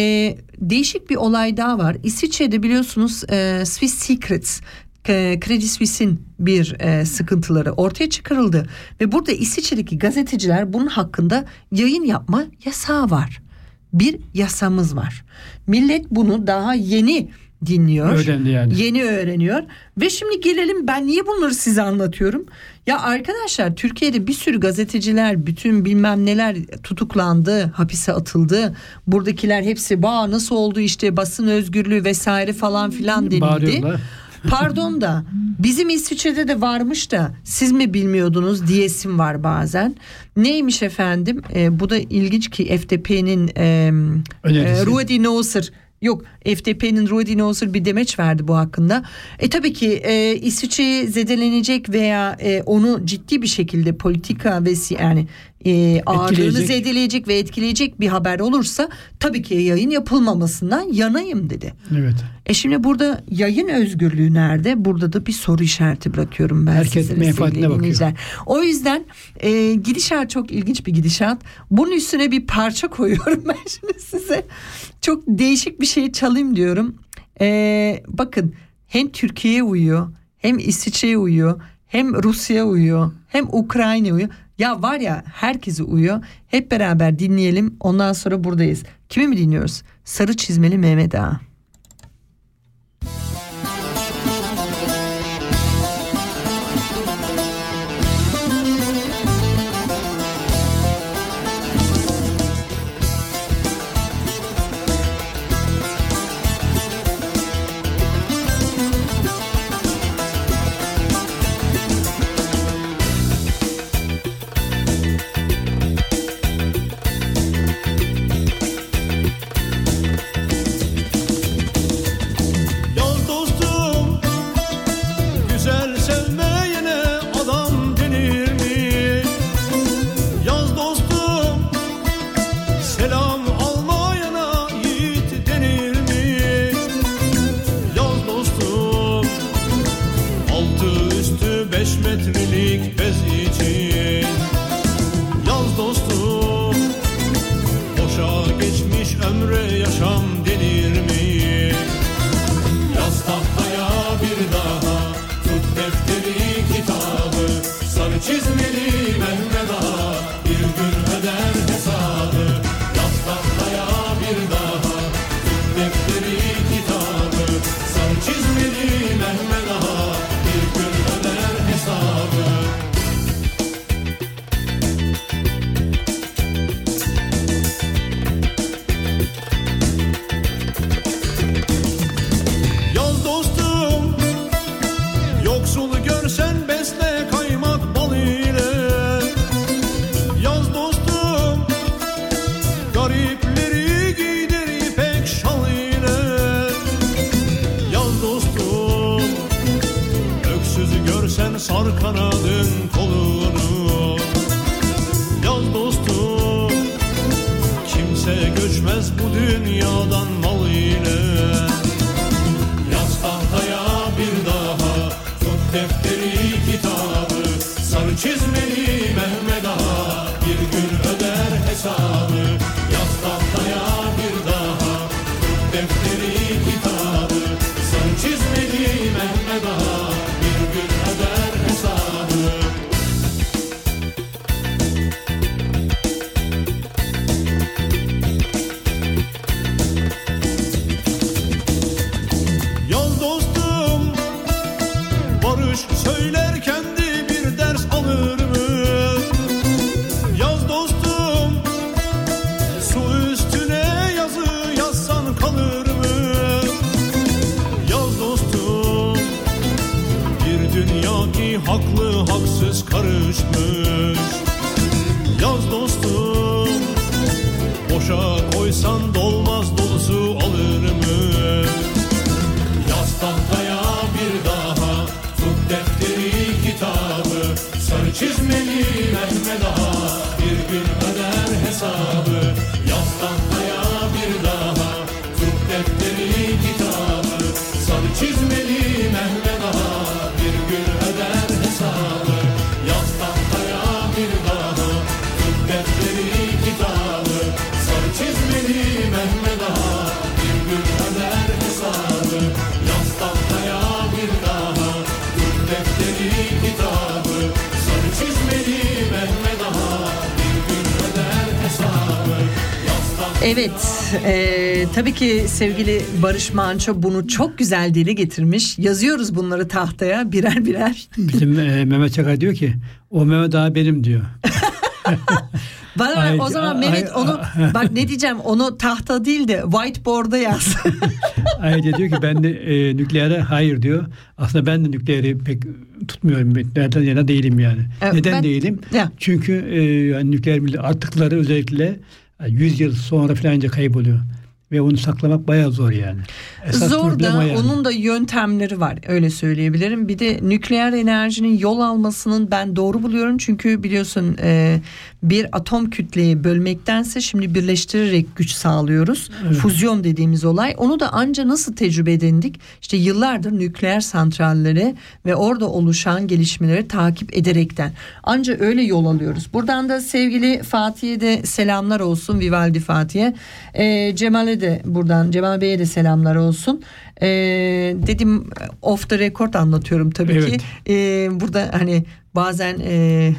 değişik bir olay daha var. İsviçre'de biliyorsunuz e, Swiss Secrets e, Credit Suisse'in bir e, sıkıntıları ortaya çıkarıldı ve burada İsviçre'deki gazeteciler bunun hakkında yayın yapma yasağı var. Bir yasamız var. Millet bunu daha yeni dinliyor. Öğrendi yani. Yeni öğreniyor. Ve şimdi gelelim ben niye bunları size anlatıyorum? Ya arkadaşlar Türkiye'de bir sürü gazeteciler bütün bilmem neler tutuklandı, hapise atıldı. Buradakiler hepsi ba nasıl oldu işte basın özgürlüğü vesaire falan filan denildi. Bağırıyorlar. Pardon da bizim İsviçre'de de varmış da siz mi bilmiyordunuz diyesim var bazen. Neymiş efendim? Ee, bu da ilginç ki FDP'nin e, Önerisi. e, Ruedi Nosser Yok FDP'nin Ruedi Nosser bir demeç verdi bu hakkında. E tabii ki e, İsviçre'yi zedelenecek veya e, onu ciddi bir şekilde politika ve yani e, ağırlığını Etkileyecek. zedeleyecek ve etkileyecek bir haber olursa tabii ki yayın yapılmamasından yanayım dedi. Evet. E şimdi burada yayın özgürlüğü nerede? Burada da bir soru işareti bırakıyorum ben Herkes sizlere menfaatine bakıyor. dinleyiciler. O yüzden e, gidişat çok ilginç bir gidişat. Bunun üstüne bir parça koyuyorum ben şimdi size. Çok değişik bir şey çalayım diyorum. E, bakın hem Türkiye'ye uyuyor hem İsviçre'ye uyuyor hem Rusya'ya uyuyor hem Ukrayna'ya uyuyor. Ya var ya herkese uyuyor. Hep beraber dinleyelim ondan sonra buradayız. Kimi mi dinliyoruz? Sarı çizmeli Mehmet Ağa. Ki sevgili Barış Manço bunu çok güzel dile getirmiş. Yazıyoruz bunları tahtaya birer birer. Bizim e, Mehmet Çakar diyor ki o Mehmet Ağa benim diyor. Bana Ay- o zaman ay- Mehmet ay- onu bak ne diyeceğim onu tahta değil de whiteboard'a yaz. Ayrıca diyor ki ben de e, nükleere hayır diyor. Aslında ben de nükleeri pek tutmuyorum. Nükleerden yana değilim yani. Evet, Neden ben- değilim? Ya. Çünkü e, yani nükleer artıkları özellikle yani 100 yıl sonra falan önce kayboluyor. Ve onu saklamak bayağı zor yani. Esas Zor da yani. onun da yöntemleri var öyle söyleyebilirim. Bir de nükleer enerjinin yol almasının ben doğru buluyorum. Çünkü biliyorsun e, bir atom kütleyi bölmektense şimdi birleştirerek güç sağlıyoruz. Füzyon dediğimiz olay. Onu da anca nasıl tecrübe edindik? İşte yıllardır nükleer santralleri ve orada oluşan gelişmeleri takip ederekten. Anca öyle yol alıyoruz. Buradan da sevgili Fatih'e de selamlar olsun. Vivaldi Fatih'e. E, De buradan Cemal Bey'e de selamlar olsun. E, dedim off the record anlatıyorum tabii Evet. ki. E, burada hani bazen e,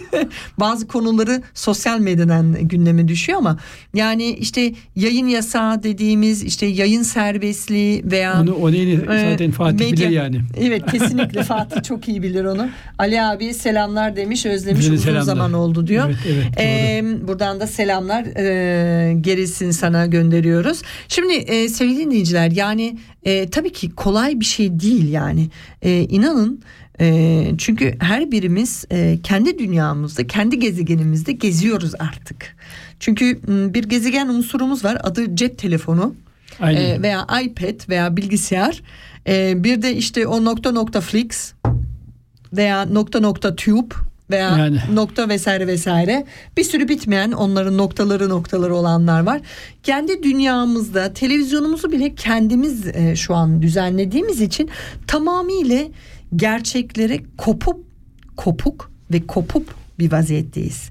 bazı konuları sosyal medyadan gündeme düşüyor ama yani işte yayın yasağı dediğimiz işte yayın serbestliği veya Onu, en iyi e, zaten Fatih medya- bilir yani. Evet kesinlikle Fatih çok iyi bilir onu. Ali abi selamlar demiş özlemiş Bize uzun selamlar. zaman oldu diyor. Evet, evet, doğru. Ee, buradan da selamlar e, gerisini sana gönderiyoruz. Şimdi e, sevgili dinleyiciler yani e, tabii ki kolay bir şey değil yani. E, inanın e, çünkü her birimiz e, kendi dünyamızda kendi gezegenimizde geziyoruz artık. Çünkü m, bir gezegen unsurumuz var adı cep telefonu. Aynen. E, veya iPad veya bilgisayar. E, bir de işte o nokta nokta flix veya nokta nokta tube veya Yani. nokta vesaire vesaire bir sürü bitmeyen onların noktaları noktaları olanlar var. Kendi dünyamızda televizyonumuzu bile kendimiz e, şu an düzenlediğimiz için tamamıyla gerçeklere kopup kopuk ve kopup bir vaziyetteyiz.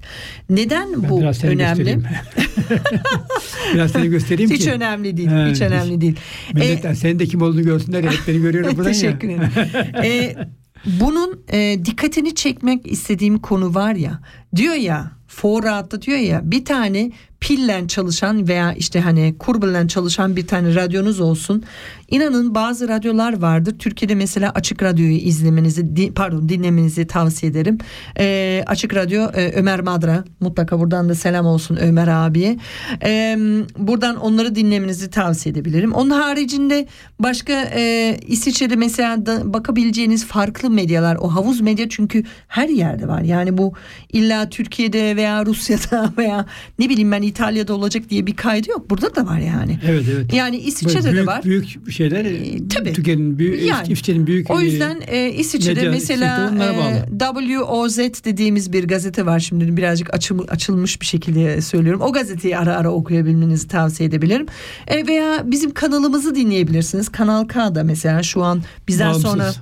Neden Ben bu biraz seni önemli? biraz seni göstereyim Hiç ki. önemli değil. Ha, hiç hiç. önemli değil. Millet E, senin de kim olduğunu görsünler. Hep beni görüyorum buradan Teşekkür ya. ederim. Ee, bunun e, dikkatini çekmek istediğim konu var ya diyor ya Forrat'ta diyor ya bir tane pillen çalışan veya işte hani kurbellen çalışan bir tane radyonuz olsun. İnanın bazı radyolar vardır. Türkiye'de mesela Açık Radyo'yu izlemenizi pardon dinlemenizi tavsiye ederim. Ee, Açık Radyo e, Ömer Madra mutlaka buradan da selam olsun Ömer abiye. Ee, buradan onları dinlemenizi tavsiye edebilirim. Onun haricinde başka e, İsviçre'de mesela da bakabileceğiniz farklı medyalar o havuz medya çünkü her yerde var. Yani bu illa Türkiye'de veya Rusya'da veya ne bileyim ben İtalya'da olacak diye bir kaydı yok. Burada da var yani. Evet evet. Yani İsviçre'de Böyle de büyük, var. Büyük şeyler Ee, tabii. Türkiye'nin büyük, Yani. İsviçre'nin büyük O e, yüzden e, İsviçre'de medya mesela e, WOZ dediğimiz bir gazete var şimdi birazcık açım- açılmış bir şekilde söylüyorum. O gazeteyi ara ara okuyabilmenizi tavsiye edebilirim. E, veya bizim kanalımızı dinleyebilirsiniz. Kanal K'da mesela şu an bizden Bağımsız. sonra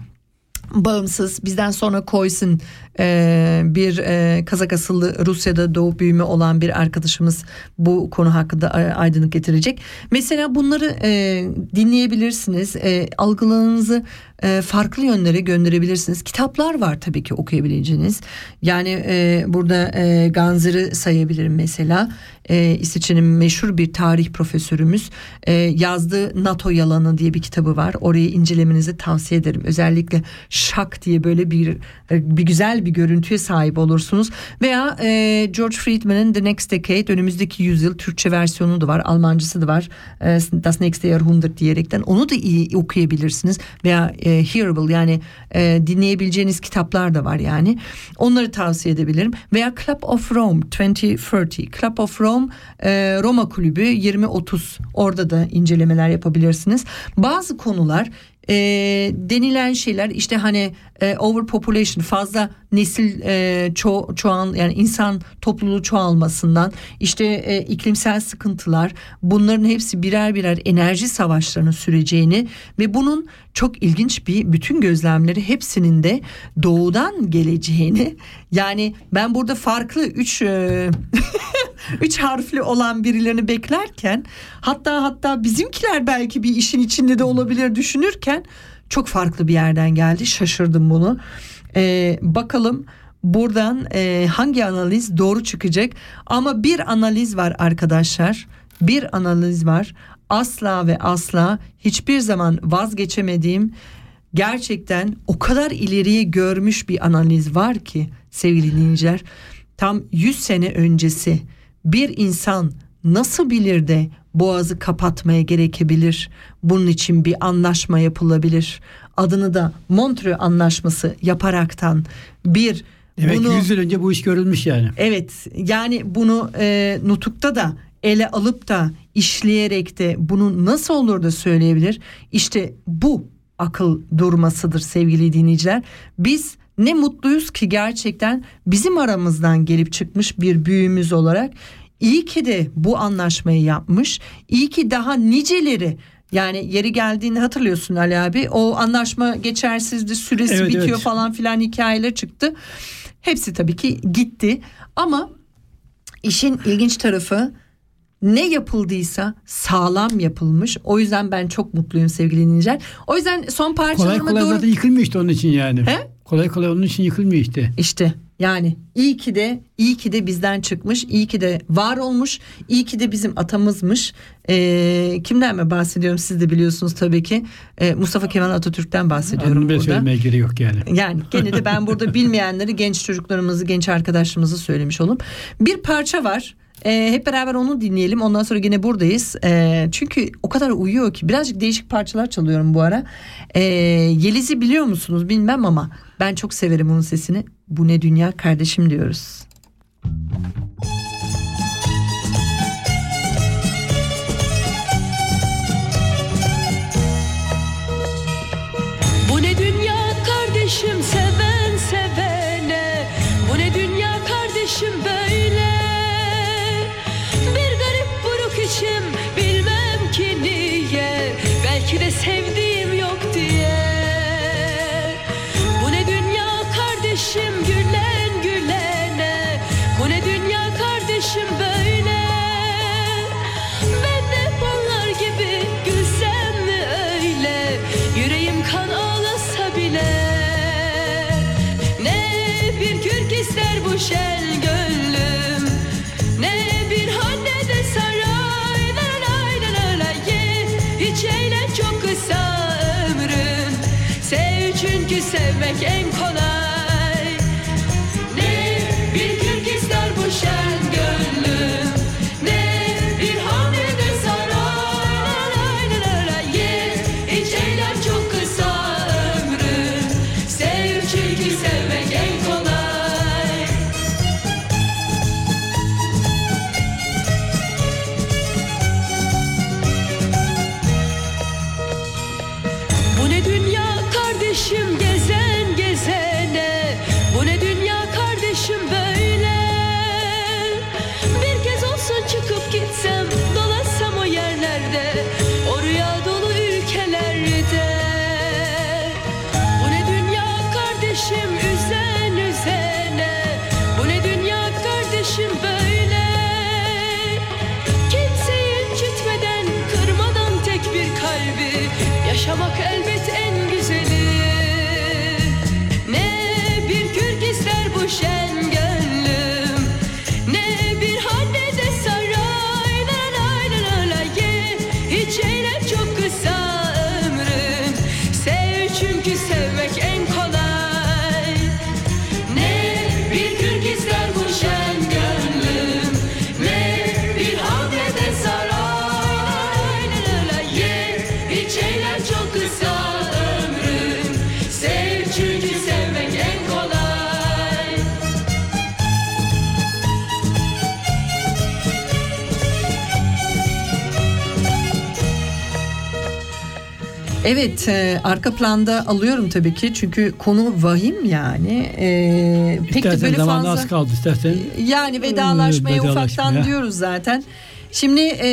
bağımsız bizden sonra koysun e, bir e, Kazak asıllı Rusya'da doğup büyüme olan bir arkadaşımız bu konu hakkında e, aydınlık getirecek. Mesela bunları e, dinleyebilirsiniz. E, algılarınızı e, farklı yönlere gönderebilirsiniz. Kitaplar var tabii ki okuyabileceğiniz. Yani e, burada e, Ganzer'ı sayabilirim mesela. E, İsviçre'nin meşhur bir tarih profesörümüz e, yazdığı NATO yalanı diye bir kitabı var. Orayı incelemenizi tavsiye ederim. Özellikle şak diye böyle bir e, bir güzel bir bir görüntüye sahip olursunuz. Veya e, George Friedman'ın The Next Decade önümüzdeki yüzyıl Türkçe versiyonu da var. Almancısı da var. E, Das nächste Jahrhundert diyerekten. Onu da iyi okuyabilirsiniz. Veya e, hearable yani e, dinleyebileceğiniz kitaplar da var yani. Onları tavsiye edebilirim. Veya Club of Rome 2030. Club of Rome e, Roma Kulübü 2030. Orada da incelemeler yapabilirsiniz. Bazı konular e, denilen şeyler işte hani e, overpopulation fazla nesil e, ço çoğal yani insan topluluğu çoğalmasından işte e, iklimsel sıkıntılar bunların hepsi birer birer enerji savaşlarının süreceğini ve bunun çok ilginç bir bütün gözlemleri hepsinin de doğudan geleceğini. Yani ben burada farklı üç e, üç harfli olan birilerini beklerken hatta hatta bizimkiler belki bir işin içinde de olabilir düşünürken çok farklı bir yerden geldi. Şaşırdım bunu. Ee, bakalım buradan e, hangi analiz doğru çıkacak? Ama bir analiz var arkadaşlar. Bir analiz var. Asla ve asla hiçbir zaman vazgeçemediğim gerçekten o kadar ileriye görmüş bir analiz var ki sevgili dinleyiciler. Tam 100 sene öncesi bir insan nasıl bilir de boğazı kapatmaya gerekebilir bunun için bir anlaşma yapılabilir adını da Montreux Anlaşması yaparaktan bir ki bunu 100 yıl önce bu iş görülmüş yani. Evet yani bunu e, nutukta da ele alıp da işleyerek de bunu nasıl olur da söyleyebilir? İşte bu akıl durmasıdır sevgili dinleyiciler. Biz ne mutluyuz ki gerçekten bizim aramızdan gelip çıkmış bir büyüğümüz olarak iyi ki de bu anlaşmayı yapmış. İyi ki daha niceleri yani yeri geldiğini hatırlıyorsun Ali abi. O anlaşma geçersizdi, süresi Evet, bitiyor evet. falan filan hikayeler çıktı. Hepsi tabii ki gitti ama işin ilginç tarafı ne yapıldıysa sağlam yapılmış. O yüzden ben çok mutluyum sevgili dinleyiciler. O yüzden son Kolay parçalarıma kolay doğru... zaten yıkılmıyor işte onun için yani. He? Kolay kolay onun için yıkılmıyor işte. İşte yani iyi ki de iyi ki de bizden çıkmış, iyi ki de var olmuş, iyi ki de bizim atamızmış. Ee, kimden mi bahsediyorum siz de biliyorsunuz tabii ki. Ee, Mustafa Kemal Atatürk'ten bahsediyorum Anlamaya burada. söylemeye gerek yok yani. Yani gene de ben burada bilmeyenleri genç çocuklarımızı, genç arkadaşlarımızı söylemiş olalım. Bir parça var. Ee, hep beraber onu dinleyelim. Ondan sonra yine buradayız. Ee, çünkü o kadar uyuyor ki. Birazcık değişik parçalar çalıyorum bu ara. Ee, Yeliz'i biliyor musunuz bilmem ama ben çok severim onun sesini. Bu ne dünya kardeşim diyoruz. Bu çünkü sevmek Evet e, arka planda alıyorum tabii ki çünkü konu vahim yani. E, pek de böyle fazla. az kaldı istersen. Yani vedalaşmaya Ee, ufaktan vedalaşmaya. diyoruz zaten. Şimdi e,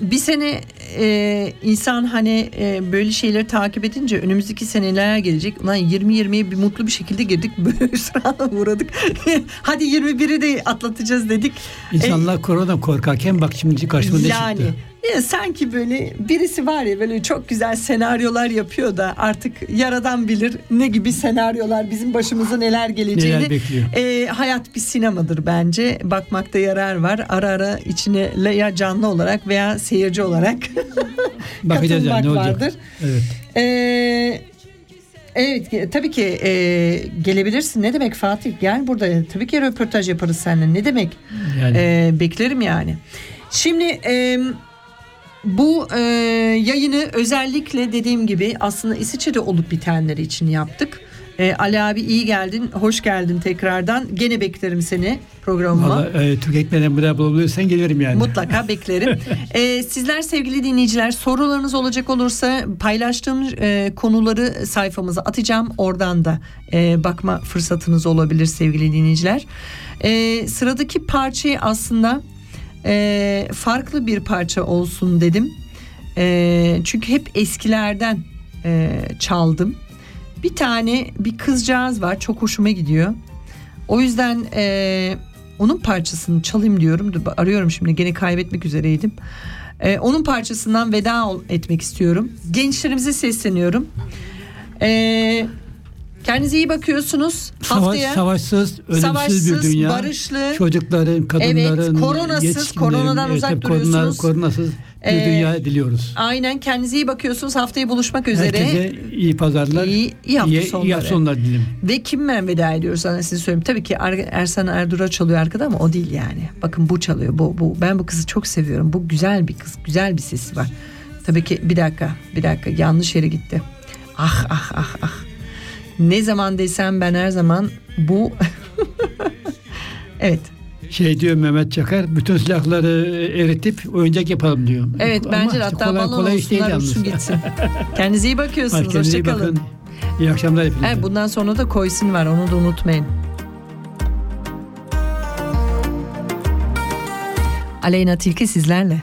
bir sene e, insan hani e, böyle şeyleri takip edince önümüzdeki seneler gelecek. Ulan 20-20'ye bir mutlu bir şekilde girdik. Böyle hüsrana uğradık. Hadi 21'i de atlatacağız dedik. İnsanlar koronadan korkarken bak şimdi karşıma ne yani çıktı. Ya sanki böyle birisi var ya böyle çok güzel senaryolar yapıyor da artık yaradan bilir ne gibi senaryolar bizim başımıza neler geleceğini. Neler bekliyor. Ee, hayat bir sinemadır bence. Bakmakta yarar var. Ara ara içine ya canlı olarak veya seyirci olarak Bakacağız yani ne katılmak olacak. vardır. Evet. Ee, evet tabii ki e, gelebilirsin. Ne demek Fatih? Gel burada. Tabii ki röportaj yaparız seninle. Ne demek? Yani Ee, beklerim yani. Şimdi e, bu e, yayını özellikle dediğim gibi aslında İsviçre'de olup bitenleri için yaptık. E, Ali abi iyi geldin, hoş geldin tekrardan. Gene beklerim seni programıma. valla e, Türk ekmeğinden buraya bulabilirsen gelirim yani. Mutlaka beklerim. Ee, sizler sevgili dinleyiciler sorularınız olacak olursa paylaştığım e, konuları sayfamıza atacağım. Oradan da e, bakma fırsatınız olabilir sevgili dinleyiciler. E, sıradaki parçayı aslında e, farklı bir parça olsun dedim. E, çünkü hep eskilerden e, çaldım. Bir tane bir kızcağız var çok hoşuma gidiyor. O yüzden e, onun parçasını çalayım diyorum. Arıyorum şimdi gene kaybetmek üzereydim. E, onun parçasından veda etmek istiyorum. Gençlerimize sesleniyorum. E, kendinize iyi bakıyorsunuz. Savaş, Haftaya savaşsız, ölümsüz savaşsız, bir dünya. barışlı. Çocukların, kadınların, koronasız, yetişkinlerin, koronadan uzak tabii duruyorsunuz. koronasız bir Ee, dünya diliyoruz. Aynen kendinize iyi bakıyorsunuz. Haftaya buluşmak üzere. Herkese iyi pazarlar, İyi- iyi hafta sonları. iyi hafta sonları dilerim. Ve kimle veda ediyoruz sana size söyleyeyim. Tabii ki Er- Ersan Erdura çalıyor arkada ama o değil yani. Bakın bu çalıyor. Bu, bu. Ben bu kızı çok seviyorum. Bu güzel bir kız. Güzel bir sesi var. Tabii ki bir dakika bir dakika yanlış yere gitti. Ah ah ah ah. Ne zaman desem ben her zaman bu Evet. Şey diyor Mehmet Çakar, bütün silahları eritip oyuncak yapalım diyor. Evet Ama bence de hatta kolay, balon kolay olsunlar yalnız. uçsun gitsin. Kendinize iyi bakıyorsunuz. Kendinize iyi bakın. İyi akşamlar hepinize. Evet, bundan sonra da koysun var onu da unutmayın. Aleyna Tilki sizlerle.